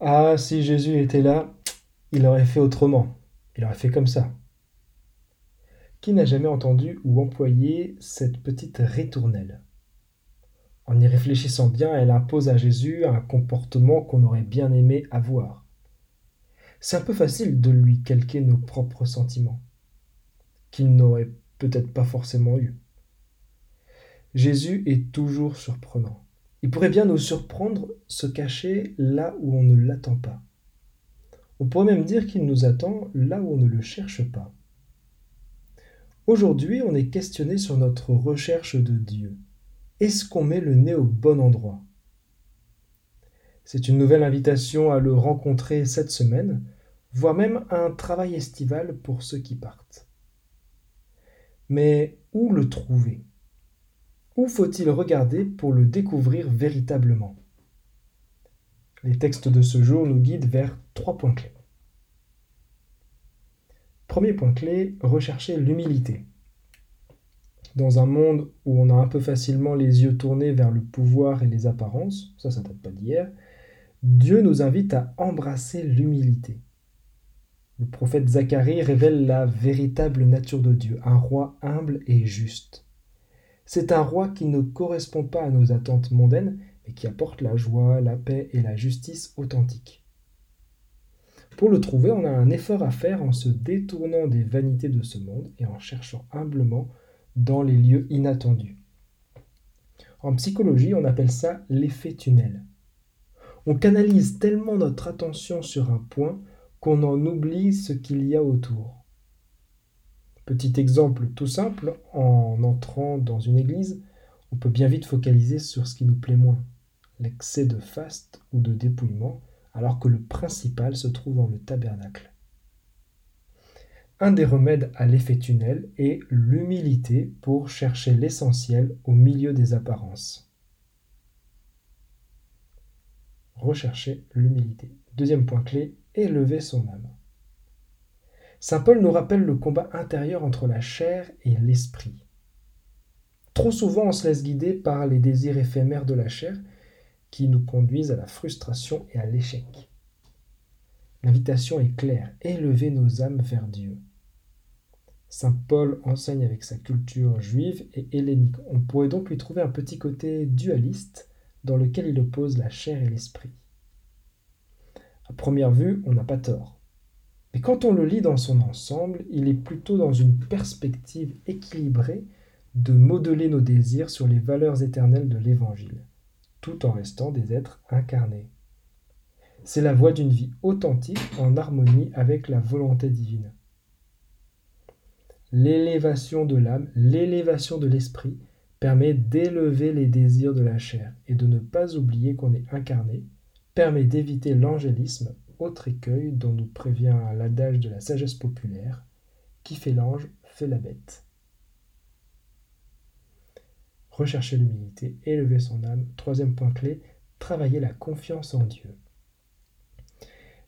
Ah, si Jésus était là, il aurait fait autrement. Il aurait fait comme ça. Qui n'a jamais entendu ou employé cette petite ritournelle? En y réfléchissant bien, elle impose à Jésus un comportement qu'on aurait bien aimé avoir. C'est un peu facile de lui calquer nos propres sentiments, qu'il n'aurait peut-être pas forcément eu. Jésus est toujours surprenant. Il pourrait bien nous surprendre, se cacher là où on ne l'attend pas. On pourrait même dire qu'il nous attend là où on ne le cherche pas. Aujourd'hui, on est questionné sur notre recherche de Dieu. Est-ce qu'on met le nez au bon endroit? C'est une nouvelle invitation à le rencontrer cette semaine, voire même un travail estival pour ceux qui partent. Mais où le trouver? Où faut-il regarder pour le découvrir véritablement? Les textes de ce jour nous guident vers trois points clés. Premier point clé, rechercher l'humilité. Dans un monde où on a un peu facilement les yeux tournés vers le pouvoir et les apparences, ça ça date pas d'hier, Dieu nous invite à embrasser l'humilité. Le prophète Zacharie révèle la véritable nature de Dieu, un roi humble et juste. C'est un roi qui ne correspond pas à nos attentes mondaines, mais qui apporte la joie, la paix et la justice authentique. Pour le trouver, on a un effort à faire en se détournant des vanités de ce monde et en cherchant humblement dans les lieux inattendus. En psychologie, on appelle ça l'effet tunnel. On canalise tellement notre attention sur un point qu'on en oublie ce qu'il y a autour. Petit exemple tout simple, en entrant dans une église, on peut bien vite focaliser sur ce qui nous plaît moins, l'excès de faste ou de dépouillement, alors que le principal se trouve dans le tabernacle. Un des remèdes à l'effet tunnel est l'humilité pour chercher l'essentiel au milieu des apparences. Rechercher l'humilité. Deuxième point clé, élever son âme. Saint Paul nous rappelle le combat intérieur entre la chair et l'esprit. Trop souvent on se laisse guider par les désirs éphémères de la chair qui nous conduisent à la frustration et à l'échec. L'invitation est claire, élever nos âmes vers Dieu. Saint Paul enseigne avec sa culture juive et hellénique. On pourrait donc lui trouver un petit côté dualiste dans lequel il oppose la chair et l'esprit. À première vue, on n'a pas tort. Quand on le lit dans son ensemble, il est plutôt dans une perspective équilibrée de modeler nos désirs sur les valeurs éternelles de l'Évangile, tout en restant des êtres incarnés. C'est la voie d'une vie authentique en harmonie avec la volonté divine l'élévation de l'âme, l'élévation de l'esprit permet d'élever les désirs de la chair et de ne pas oublier qu'on est incarné, permet d'éviter l'angélisme, autre écueil dont nous prévient l'adage de la sagesse populaire qui fait l'ange fait la bête. Rechercher l'humilité, élever son âme. Troisième point clé, travailler la confiance en Dieu.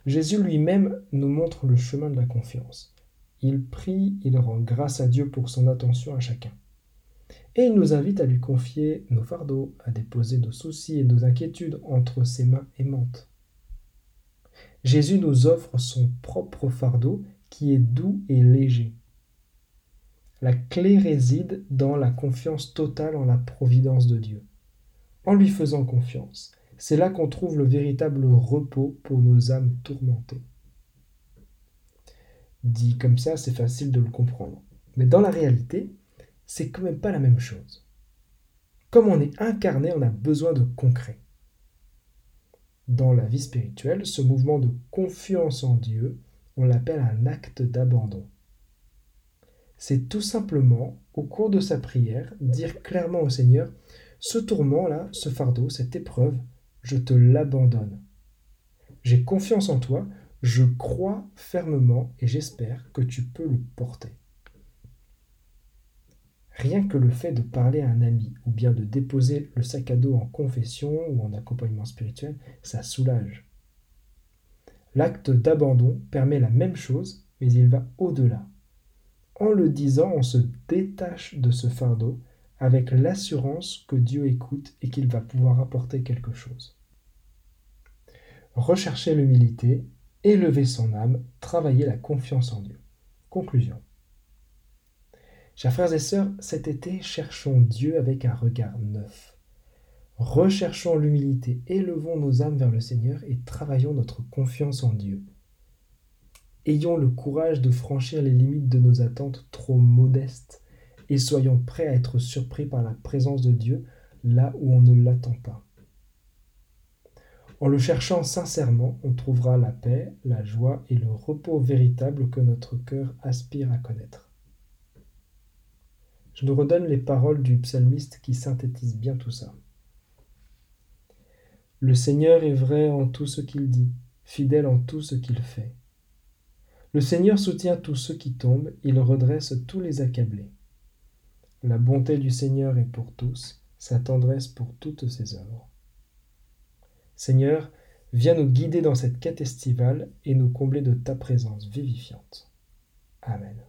Jésus lui-même nous montre le chemin de la confiance. Il prie, il rend grâce à Dieu pour son attention à chacun. Et il nous invite à lui confier nos fardeaux, à déposer nos soucis et nos inquiétudes entre ses mains aimantes. Jésus nous offre son propre fardeau qui est doux et léger. La clé réside dans la confiance totale en la providence de Dieu. En lui faisant confiance, c'est là qu'on trouve le véritable repos pour nos âmes tourmentées. Dit comme ça, c'est facile de le comprendre. Mais dans la réalité, c'est quand même pas la même chose. Comme on est incarné, on a besoin de concret. Dans la vie spirituelle, ce mouvement de confiance en Dieu, on l'appelle un acte d'abandon. C'est tout simplement, au cours de sa prière, dire clairement au Seigneur, ce tourment-là, ce fardeau, cette épreuve, je te l'abandonne. J'ai confiance en toi, je crois fermement et j'espère que tu peux le porter. Rien que le fait de parler à un ami ou bien de déposer le sac à dos en confession ou en accompagnement spirituel, ça soulage. L'acte d'abandon permet la même chose, mais il va au-delà. En le disant, on se détache de ce fardeau avec l'assurance que Dieu écoute et qu'il va pouvoir apporter quelque chose. rechercher l'humilité, élever son âme, travailler la confiance en Dieu. Conclusion. Chers frères et sœurs, cet été, cherchons Dieu avec un regard neuf. Recherchons l'humilité, élevons nos âmes vers le Seigneur et travaillons notre confiance en Dieu. Ayons le courage de franchir les limites de nos attentes trop modestes et soyons prêts à être surpris par la présence de Dieu là où on ne l'attend pas. En le cherchant sincèrement, on trouvera la paix, la joie et le repos véritable que notre cœur aspire à connaître. Je nous redonne les paroles du psalmiste qui synthétisent bien tout ça. Le Seigneur est vrai en tout ce qu'il dit, fidèle en tout ce qu'il fait. Le Seigneur soutient tous ceux qui tombent, il redresse tous les accablés. La bonté du Seigneur est pour tous, sa tendresse pour toutes ses œuvres. Seigneur, viens nous guider dans cette quête estivale et nous combler de ta présence vivifiante. Amen.